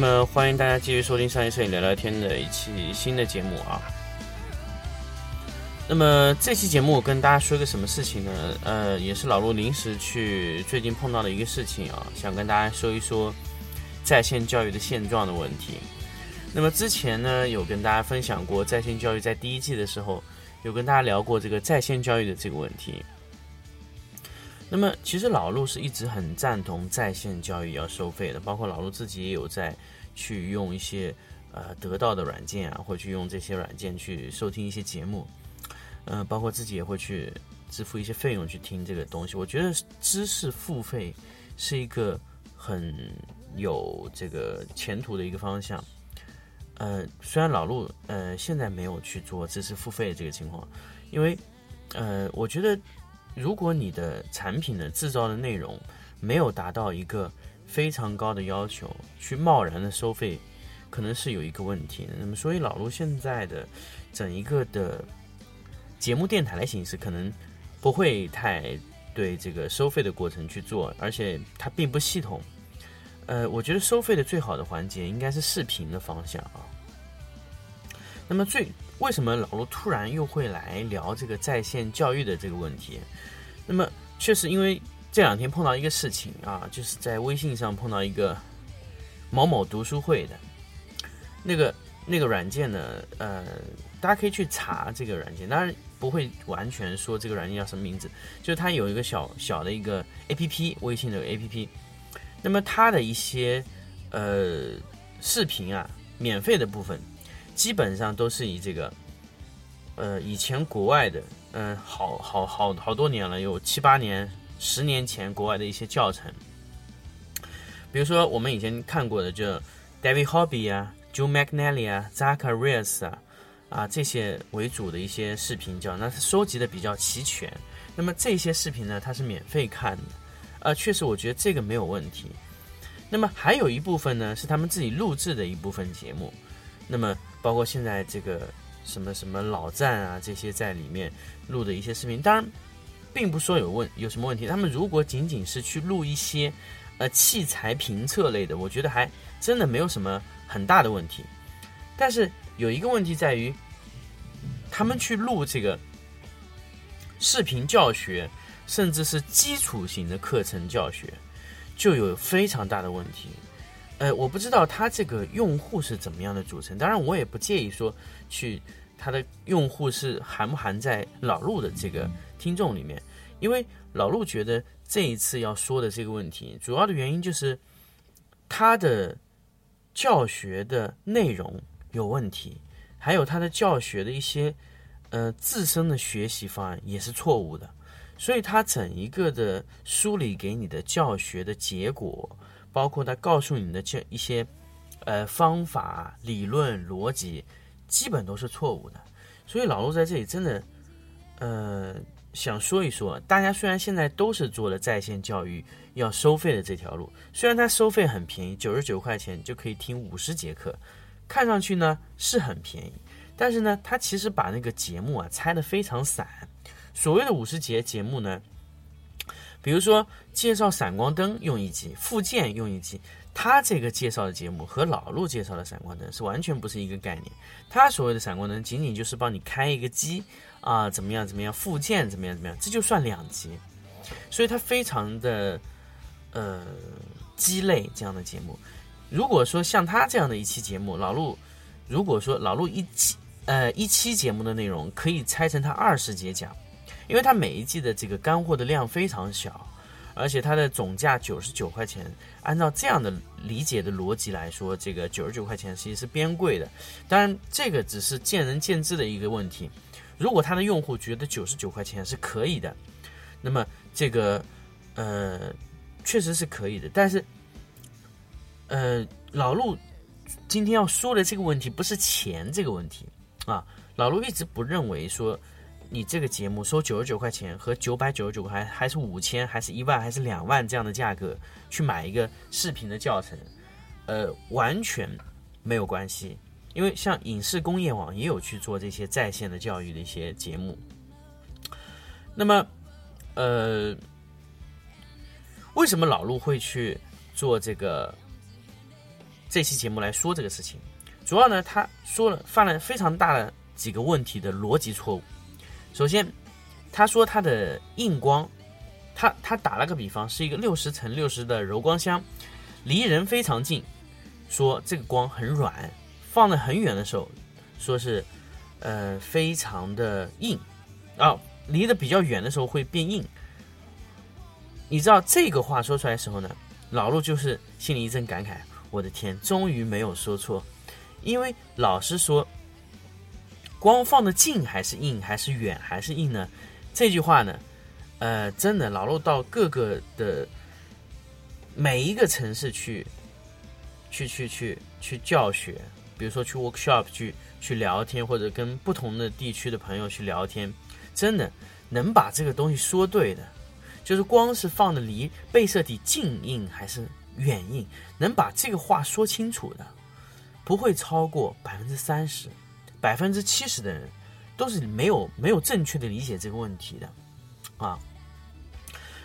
那么，欢迎大家继续收听商业摄影聊聊天的一期新的节目啊。那么这期节目我跟大家说一个什么事情呢？呃，也是老陆临时去最近碰到的一个事情啊，想跟大家说一说在线教育的现状的问题。那么之前呢，有跟大家分享过在线教育在第一季的时候，有跟大家聊过这个在线教育的这个问题。那么其实老陆是一直很赞同在线教育要收费的，包括老陆自己也有在去用一些呃得到的软件啊，或去用这些软件去收听一些节目。嗯，包括自己也会去支付一些费用去听这个东西。我觉得知识付费是一个很有这个前途的一个方向。呃，虽然老陆呃现在没有去做知识付费的这个情况，因为呃，我觉得如果你的产品的制造的内容没有达到一个非常高的要求，去贸然的收费，可能是有一个问题。那么，所以老陆现在的整一个的。节目电台的形式可能不会太对这个收费的过程去做，而且它并不系统。呃，我觉得收费的最好的环节应该是视频的方向啊。那么最为什么老罗突然又会来聊这个在线教育的这个问题？那么确实因为这两天碰到一个事情啊，就是在微信上碰到一个某某读书会的那个那个软件呢，呃，大家可以去查这个软件，当然。不会完全说这个软件叫什么名字，就是它有一个小小的一个 A P P，微信的 A P P。那么它的一些呃视频啊，免费的部分，基本上都是以这个呃以前国外的，嗯，好好好好多年了，有七八年、十年前国外的一些教程。比如说我们以前看过的，就 David Hobby 啊、Joe McNally 啊、Zacharias 啊。啊，这些为主的一些视频叫，那是收集的比较齐全。那么这些视频呢，它是免费看的，呃，确实我觉得这个没有问题。那么还有一部分呢，是他们自己录制的一部分节目。那么包括现在这个什么什么老站啊这些在里面录的一些视频，当然并不说有问有什么问题。他们如果仅仅是去录一些呃器材评测类的，我觉得还真的没有什么很大的问题。但是。有一个问题在于，他们去录这个视频教学，甚至是基础型的课程教学，就有非常大的问题。呃，我不知道他这个用户是怎么样的组成，当然我也不介意说去他的用户是含不含在老陆的这个听众里面，因为老陆觉得这一次要说的这个问题，主要的原因就是他的教学的内容。有问题，还有他的教学的一些，呃，自身的学习方案也是错误的，所以他整一个的梳理给你的教学的结果，包括他告诉你的这一些，呃，方法、理论、逻辑，基本都是错误的。所以老陆在这里真的，呃，想说一说，大家虽然现在都是做了在线教育要收费的这条路，虽然它收费很便宜，九十九块钱就可以听五十节课。看上去呢是很便宜，但是呢，它其实把那个节目啊拆的非常散。所谓的五十节节目呢，比如说介绍闪光灯用一集，附件用一集，它这个介绍的节目和老陆介绍的闪光灯是完全不是一个概念。他所谓的闪光灯仅仅就是帮你开一个机啊，怎么样怎么样，附件怎么样怎么样，这就算两集，所以它非常的呃鸡肋这样的节目。如果说像他这样的一期节目，老陆，如果说老陆一期呃一期节目的内容可以拆成他二十节讲，因为他每一季的这个干货的量非常小，而且它的总价九十九块钱，按照这样的理解的逻辑来说，这个九十九块钱其实是偏贵的。当然，这个只是见仁见智的一个问题。如果他的用户觉得九十九块钱是可以的，那么这个呃确实是可以的。但是，呃，老陆今天要说的这个问题不是钱这个问题啊，老陆一直不认为说。你这个节目收九十九块钱和九百九十九块还是五千还是一万还是两万这样的价格去买一个视频的教程，呃，完全没有关系。因为像影视工业网也有去做这些在线的教育的一些节目。那么，呃，为什么老陆会去做这个这期节目来说这个事情？主要呢，他说了犯了非常大的几个问题的逻辑错误。首先，他说他的硬光，他他打了个比方，是一个六十乘六十的柔光箱，离人非常近，说这个光很软，放得很远的时候，说是呃非常的硬，啊，离得比较远的时候会变硬。你知道这个话说出来的时候呢，老陆就是心里一阵感慨，我的天，终于没有说错，因为老实说。光放的近还是硬，还是远还是硬呢？这句话呢，呃，真的老陆到各个的每一个城市去，去去去去教学，比如说去 workshop 去去聊天，或者跟不同的地区的朋友去聊天，真的能把这个东西说对的，就是光是放的离被摄体近硬还是远硬，能把这个话说清楚的，不会超过百分之三十。百分之七十的人都是没有没有正确的理解这个问题的，啊，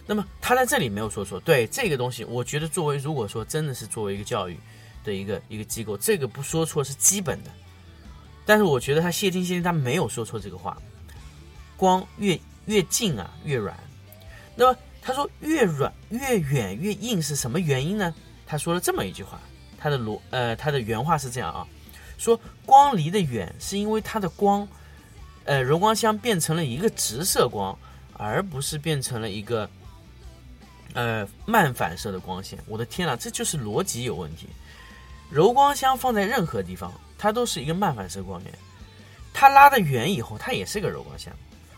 那么他在这里没有说错，对这个东西，我觉得作为如果说真的是作为一个教育的一个一个机构，这个不说错是基本的。但是我觉得他谢金先生他没有说错这个话，光越越近啊越软，那么他说越软越远越硬是什么原因呢？他说了这么一句话，他的逻呃他的原话是这样啊。说光离得远，是因为它的光，呃，柔光箱变成了一个直射光，而不是变成了一个，呃，慢反射的光线。我的天呐，这就是逻辑有问题。柔光箱放在任何地方，它都是一个慢反射光源。它拉得远以后，它也是个柔光箱，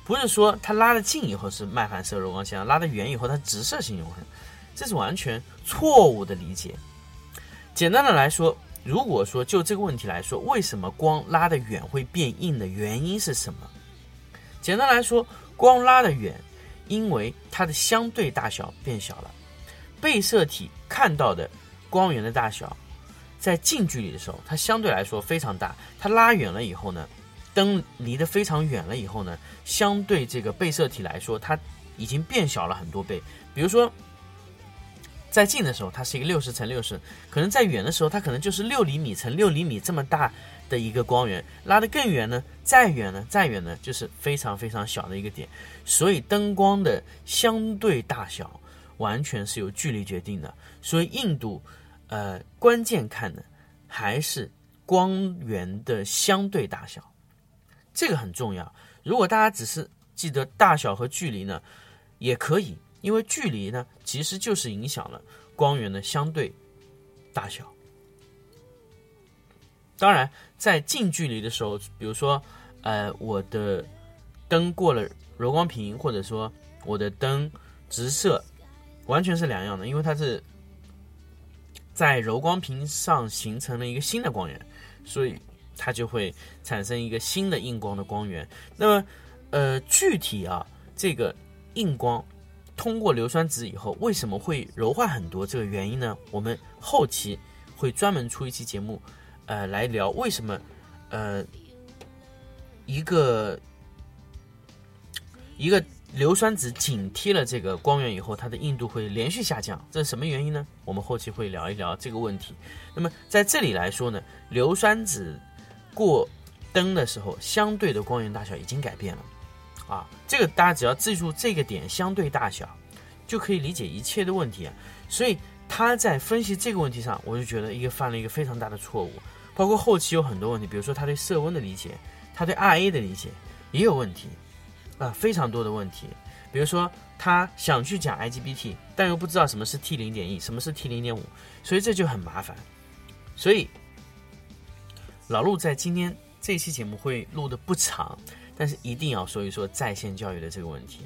不是说它拉得近以后是慢反射柔光箱，拉得远以后它直射性柔光箱，这是完全错误的理解。简单的来说。如果说就这个问题来说，为什么光拉得远会变硬的原因是什么？简单来说，光拉得远，因为它的相对大小变小了，被摄体看到的光源的大小，在近距离的时候，它相对来说非常大。它拉远了以后呢，灯离得非常远了以后呢，相对这个被摄体来说，它已经变小了很多倍。比如说。在近的时候，它是一个六十乘六十，可能在远的时候，它可能就是六厘米乘六厘米这么大的一个光源。拉得更远呢，再远呢，再远呢，就是非常非常小的一个点。所以灯光的相对大小完全是由距离决定的。所以硬度，呃，关键看的还是光源的相对大小，这个很重要。如果大家只是记得大小和距离呢，也可以。因为距离呢，其实就是影响了光源的相对大小。当然，在近距离的时候，比如说，呃，我的灯过了柔光屏，或者说我的灯直射，完全是两样的，因为它是在柔光屏上形成了一个新的光源，所以它就会产生一个新的硬光的光源。那么，呃，具体啊，这个硬光。通过硫酸纸以后，为什么会柔化很多？这个原因呢？我们后期会专门出一期节目，呃，来聊为什么，呃，一个一个硫酸纸紧贴了这个光源以后，它的硬度会连续下降，这是什么原因呢？我们后期会聊一聊这个问题。那么在这里来说呢，硫酸纸过灯的时候，相对的光源大小已经改变了。啊，这个大家只要记住这个点相对大小，就可以理解一切的问题啊。所以他在分析这个问题上，我就觉得一个犯了一个非常大的错误。包括后期有很多问题，比如说他对色温的理解，他对 RA 的理解也有问题啊，非常多的问题。比如说他想去讲 IGBT，但又不知道什么是 T 零点一，什么是 T 零点五，所以这就很麻烦。所以老陆在今天这期节目会录的不长，但是一定要说一说在线教育的这个问题。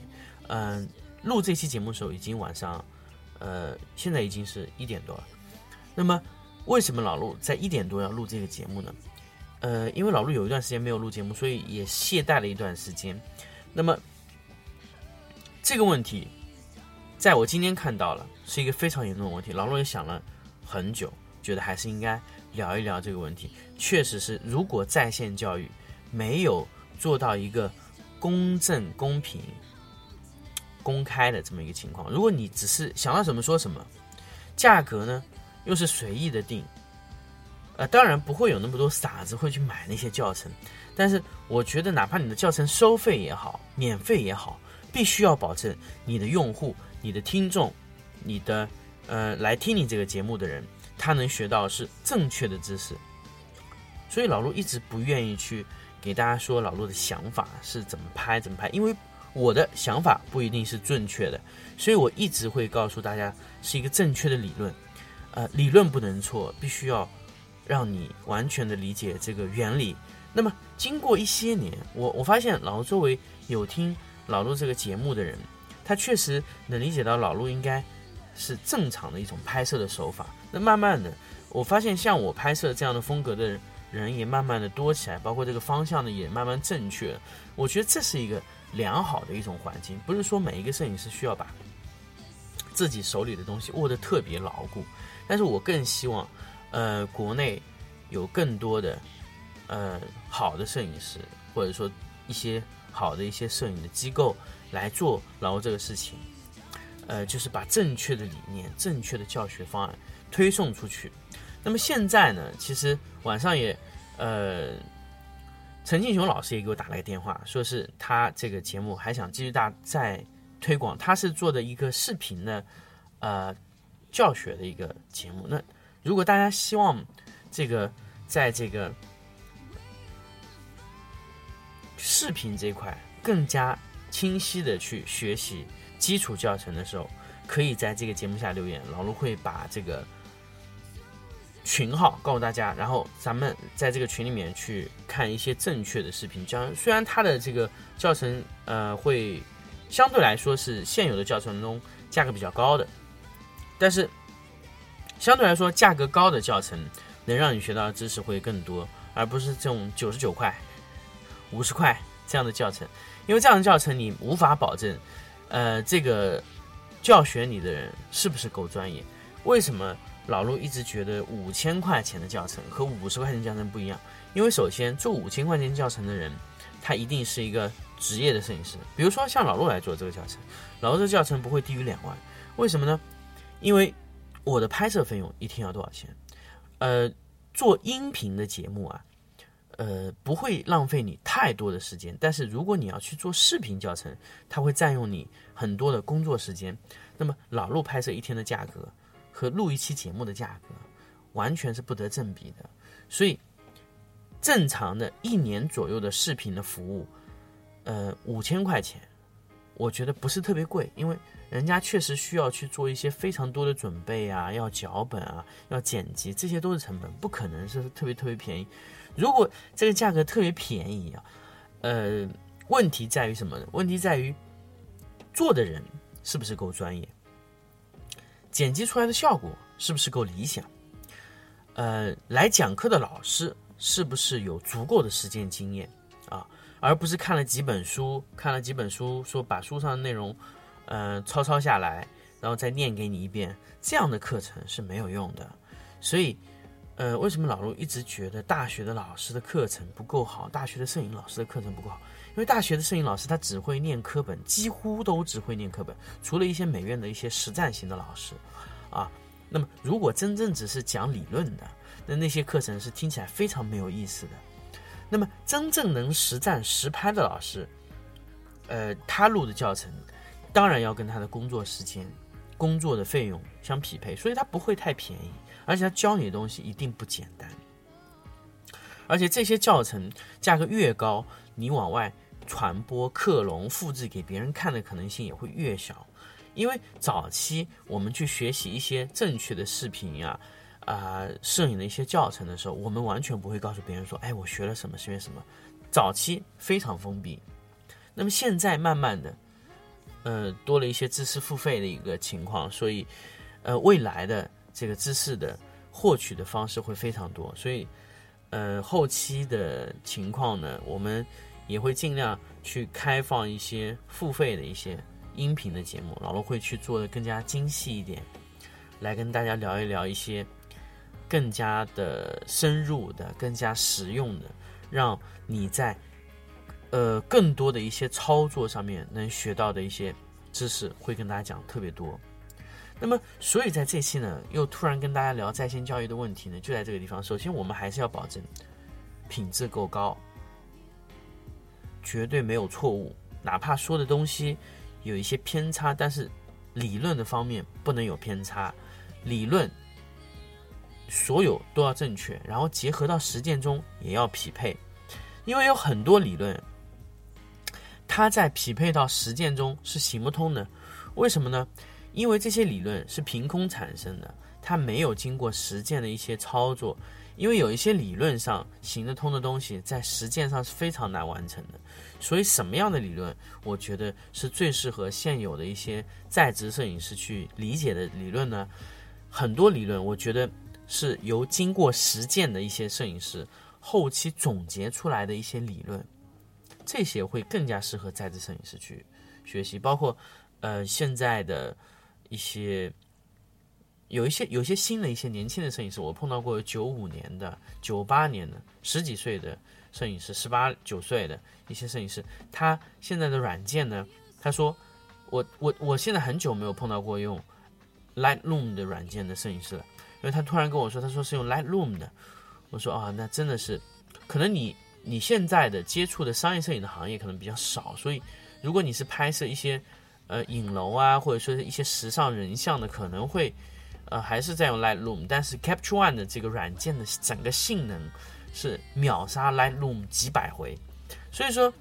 嗯，录这期节目的时候已经晚上，呃，现在已经是一点多了。那么为什么老陆在一点多要录这个节目呢？呃，因为老陆有一段时间没有录节目，所以也懈怠了一段时间。那么这个问题，在我今天看到了，是一个非常严重的问题。老陆也想了很久，觉得还是应该聊一聊这个问题。确实是，如果在线教育没有做到一个公正、公平、公开的这么一个情况，如果你只是想到什么说什么，价格呢又是随意的定。呃，当然不会有那么多傻子会去买那些教程，但是我觉得，哪怕你的教程收费也好，免费也好，必须要保证你的用户、你的听众、你的呃来听你这个节目的人，他能学到是正确的知识。所以老陆一直不愿意去给大家说老陆的想法是怎么拍怎么拍，因为我的想法不一定是正确的，所以我一直会告诉大家是一个正确的理论，呃，理论不能错，必须要。让你完全的理解这个原理。那么，经过一些年，我我发现老陆周围有听老陆这个节目的人，他确实能理解到老陆应该是正常的一种拍摄的手法。那慢慢的，我发现像我拍摄这样的风格的人人也慢慢的多起来，包括这个方向呢也慢慢正确。我觉得这是一个良好的一种环境，不是说每一个摄影师需要把自己手里的东西握得特别牢固，但是我更希望。呃，国内有更多的呃好的摄影师，或者说一些好的一些摄影的机构来做然后这个事情，呃，就是把正确的理念、正确的教学方案推送出去。那么现在呢，其实晚上也呃，陈庆雄老师也给我打了个电话，说是他这个节目还想继续大再推广，他是做的一个视频的呃教学的一个节目，那。如果大家希望这个在这个视频这块更加清晰的去学习基础教程的时候，可以在这个节目下留言，老卢会把这个群号告诉大家，然后咱们在这个群里面去看一些正确的视频教。虽然它的这个教程呃会相对来说是现有的教程中价格比较高的，但是。相对来说，价格高的教程能让你学到的知识会更多，而不是这种九十九块、五十块这样的教程。因为这样的教程你无法保证，呃，这个教学你的人是不是够专业？为什么老陆一直觉得五千块钱的教程和五十块钱教程不一样？因为首先做五千块钱教程的人，他一定是一个职业的摄影师。比如说像老陆来做这个教程，老陆这教程不会低于两万。为什么呢？因为我的拍摄费用一天要多少钱？呃，做音频的节目啊，呃，不会浪费你太多的时间。但是如果你要去做视频教程，它会占用你很多的工作时间。那么老陆拍摄一天的价格和录一期节目的价格完全是不得正比的。所以，正常的一年左右的视频的服务，呃，五千块钱，我觉得不是特别贵，因为。人家确实需要去做一些非常多的准备啊，要脚本啊，要剪辑，这些都是成本，不可能是特别特别便宜。如果这个价格特别便宜啊，呃，问题在于什么呢？问题在于做的人是不是够专业，剪辑出来的效果是不是够理想？呃，来讲课的老师是不是有足够的实践经验啊？而不是看了几本书，看了几本书，说把书上的内容。嗯，抄抄下来，然后再念给你一遍，这样的课程是没有用的。所以，呃，为什么老陆一直觉得大学的老师的课程不够好？大学的摄影老师的课程不够好，因为大学的摄影老师他只会念课本，几乎都只会念课本，除了一些美院的一些实战型的老师，啊，那么如果真正只是讲理论的，那那些课程是听起来非常没有意思的。那么真正能实战实拍的老师，呃，他录的教程。当然要跟他的工作时间、工作的费用相匹配，所以他不会太便宜，而且他教你的东西一定不简单。而且这些教程价格越高，你往外传播、克隆、复制给别人看的可能性也会越小。因为早期我们去学习一些正确的视频呀、啊、摄影的一些教程的时候，我们完全不会告诉别人说，哎，我学了什么，学了什么。早期非常封闭，那么现在慢慢的，呃，多了一些知识付费的一个情况，所以，呃，未来的这个知识的获取的方式会非常多，所以，呃，后期的情况呢，我们也会尽量去开放一些付费的一些音频的节目，老罗会去做的更加精细一点，来跟大家聊一聊一些更加的深入的、更加实用的，让你在呃更多的一些操作上面能学到的一些知识，会跟大家讲特别多。那么，所以在这期呢，又突然跟大家聊在线教育的问题呢，就在这个地方。首先，我们还是要保证品质够高，绝对没有错误，哪怕说的东西有一些偏差，但是理论的方面不能有偏差，理论所有都要正确，然后结合到实践中也要匹配，因为有很多理论，它在匹配到实践中是行不通的。为什么呢？因为这些理论是凭空产生的，它没有经过实践的一些操作。因为有一些理论上行得通的东西，在实践上是非常难完成的。所以，什么样的理论，我觉得是最适合现有的一些在职摄影师去理解的理论呢？很多理论，我觉得是由经过实践的一些摄影师后期总结出来的一些理论，这些会更加适合在职摄影师去学习。包括，呃，现在的一些。有一些有一些新的一些年轻的摄影师，我碰到过九五年的、九八年的十几岁的摄影师，十八九岁的一些摄影师，他现在的软件呢，他说我我我现在很久没有碰到过用 Lightroom 的软件的摄影师了，因为他突然跟我说，他说是用 Lightroom 的，我说啊，那真的是，可能你你现在的接触的商业摄影的行业可能比较少，所以如果你是拍摄一些呃影楼啊，或者说是一些时尚人像的，可能会。呃，还是在用 Lightroom，但是 Capture One 的这个软件的整个性能是秒杀 Lightroom 几百回，所以说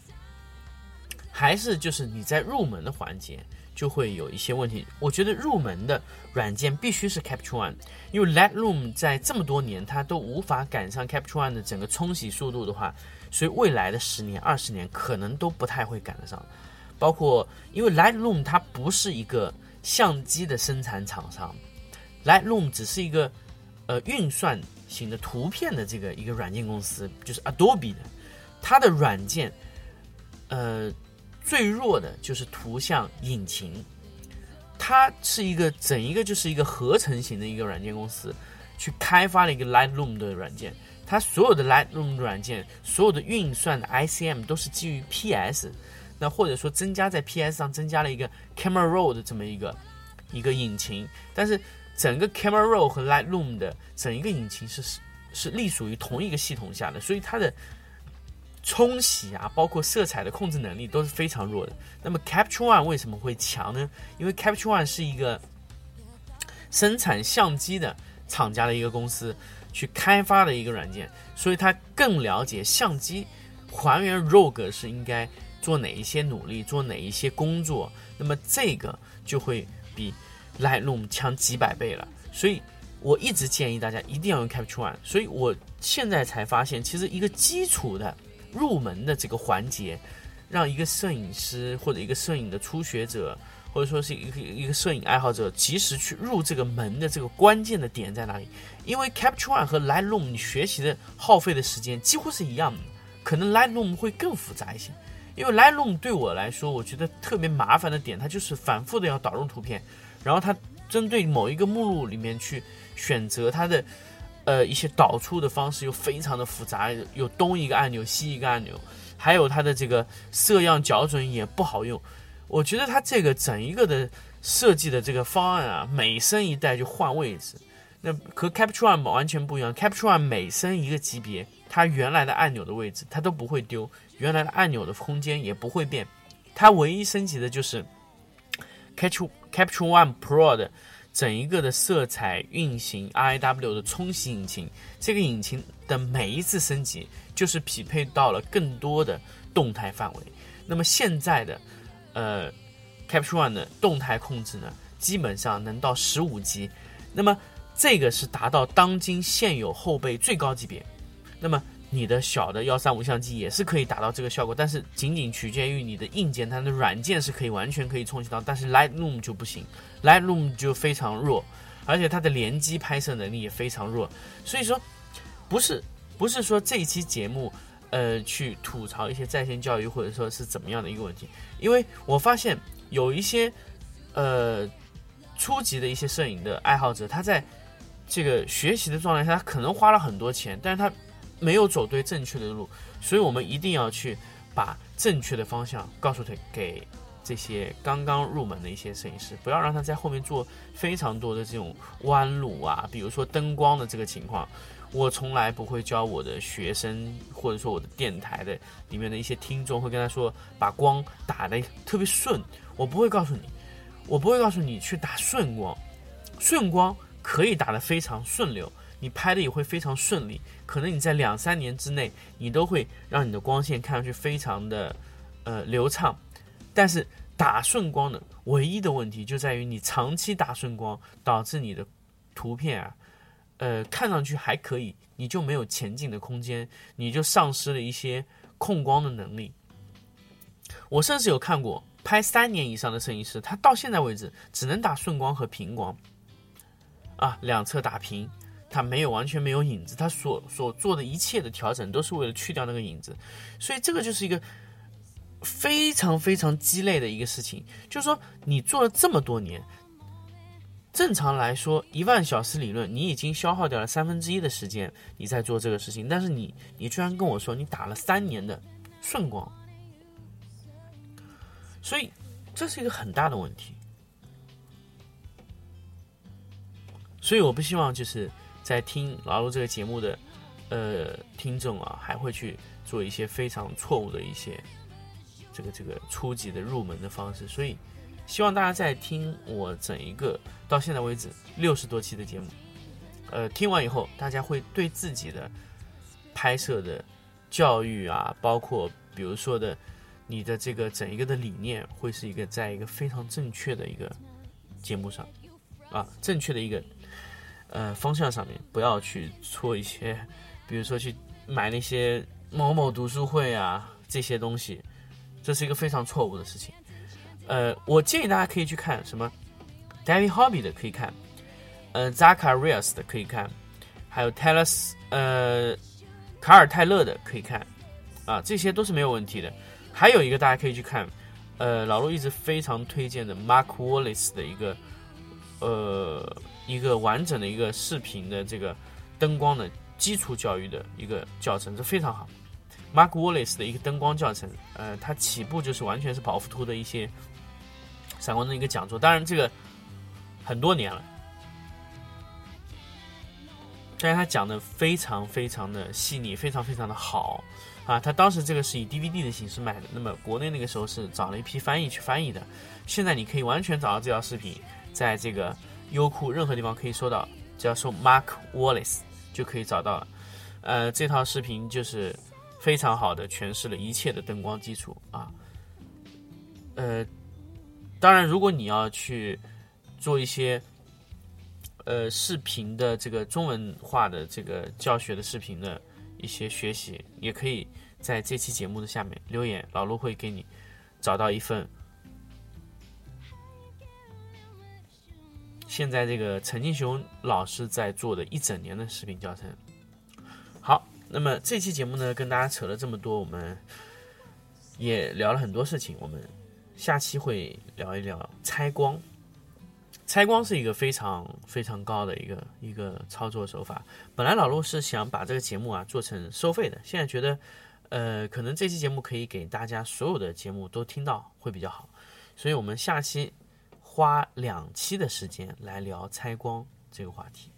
还是就是你在入门的环节就会有一些问题。我觉得入门的软件必须是 Capture One，因为 Lightroom 在这么多年它都无法赶上 Capture One 的整个冲洗速度的话，所以未来的十年、二十年可能都不太会赶得上。包括因为 Lightroom 它不是一个相机的生产厂商。Lightroom 只是一个呃运算型的图片的这个一个软件公司，就是 Adobe 的，它的软件呃最弱的就是图像引擎，它是一个整一个就是一个合成型的一个软件公司去开发了一个 Lightroom 的软件，它所有的 Lightroom 软件所有的运算的 ICM 都是基于 PS，那或者说增加在 PS 上增加了一个 Camera Raw 的这么一个一个引擎，但是。整个 Camera Raw 和 Lightroom 的整一个引擎是是隶属于同一个系统下的，所以它的冲洗啊，包括色彩的控制能力都是非常弱的。那么 Capture One 为什么会强呢？因为 Capture One 是一个生产相机的厂家的一个公司去开发的一个软件，所以它更了解相机还原 RAW 格式应该做哪一些努力，做哪一些工作。那么这个就会比。Lightroom 强几百倍了，所以我一直建议大家一定要用 Capture One。所以我现在才发现，其实一个基础的入门的这个环节，让一个摄影师或者一个摄影的初学者，或者说是一个一个摄影爱好者，及时去入这个门的这个关键的点在哪里？因为 Capture One 和 Lightroom 你学习的耗费的时间几乎是一样的，可能 Lightroom 会更复杂一些。因为 Lightroom 对我来说，我觉得特别麻烦的点，它就是反复的要导入图片。然后它针对某一个目录里面去选择它的呃一些导出的方式又非常的复杂，有东一个按钮西一个按钮，还有它的这个色样校准也不好用。我觉得它这个整一个的设计的这个方案啊，每升一代就换位置，那和 Capture One 完全不一样。Capture One 每升一个级别，它原来的按钮的位置它都不会丢，原来的按钮的空间也不会变，它唯一升级的就是。Capture Capture One Pro 的整一个的色彩运行 RAW 的冲洗引擎，这个引擎的每一次升级就是匹配到了更多的动态范围。那么现在的呃 Capture One 的动态控制呢，基本上能到十五级。那么这个是达到当今现有后背最高级别。那么你的小的幺三五相机也是可以达到这个效果，但是仅仅取决于你的硬件，它的软件是可以完全可以冲击到，但是 Lightroom 就不行，Lightroom 就非常弱，而且它的联机拍摄能力也非常弱。所以说，不是不是说这一期节目，呃，去吐槽一些在线教育或者说是怎么样的一个问题，因为我发现有一些呃初级的一些摄影的爱好者，他在这个学习的状态下，他可能花了很多钱，但是他。没有走对正确的路，所以我们一定要去把正确的方向告诉他给这些刚刚入门的一些摄影师，不要让他在后面做非常多的这种弯路啊，比如说灯光的这个情况，我从来不会教我的学生或者说我的电台的里面的一些听众会跟他说把光打的特别顺，我不会告诉你，我不会告诉你去打顺光，顺光可以打得非常顺溜。你拍的也会非常顺利，可能你在两三年之内，你都会让你的光线看上去非常的，呃流畅。但是打顺光的唯一的问题就在于你长期打顺光，导致你的图片啊，呃看上去还可以，你就没有前进的空间，你就丧失了一些控光的能力。我甚至有看过拍三年以上的摄影师，他到现在为止只能打顺光和平光，啊两侧打平。它没有完全没有影子，他所所做的一切的调整都是为了去掉那个影子，所以这个就是一个非常非常鸡肋的一个事情。就是说，你做了这么多年，正常来说，一万小时理论，你已经消耗掉了三分之一的时间，你在做这个事情，但是你你居然跟我说你打了三年的顺光，所以这是一个很大的问题。所以我不希望就是。在听老陆这个节目的，呃，听众啊，还会去做一些非常错误的一些这个这个初级的入门的方式，所以希望大家在听我整一个到现在为止六十多期的节目，呃，听完以后，大家会对自己的拍摄的教育啊，包括比如说的你的这个整一个的理念，会是一个在一个非常正确的一个节目上啊，正确的一个。呃，方向上面不要去做一些，比如说去买那些某某读书会啊这些东西，这是一个非常错误的事情。呃，我建议大家可以去看什么，David Hobby 的可以看，呃，Zacharias 的可以看，还有 t 勒 l s 呃，卡尔泰勒的可以看，啊，这些都是没有问题的。还有一个大家可以去看，呃，老陆一直非常推荐的 Mark Wallace 的一个，呃。一个完整的一个视频的这个灯光的基础教育的一个教程，这非常好。Mark Wallace 的一个灯光教程，呃，它起步就是完全是保福图的一些闪光灯一个讲座，当然这个很多年了，但是他讲的非常非常的细腻，非常非常的好啊。他当时这个是以 DVD 的形式卖的，那么国内那个时候是找了一批翻译去翻译的，现在你可以完全找到这条视频，在这个。优酷任何地方可以搜到，只要搜 Mark Wallace 就可以找到了。呃，这套视频就是非常好的诠释了一切的灯光基础啊。呃，当然，如果你要去做一些呃视频的这个中文化的这个教学的视频的一些学习，也可以在这期节目的下面留言，老陆会给你找到一份。现在这个陈金雄老师在做的一整年的视频教程，好，那么这期节目呢，跟大家扯了这么多，我们也聊了很多事情，我们下期会聊一聊拆光。拆光是一个非常非常高的一个一个操作手法。本来老陆是想把这个节目啊做成收费的，现在觉得，呃，可能这期节目可以给大家所有的节目都听到会比较好，所以我们下期。花两期的时间来聊拆光这个话题。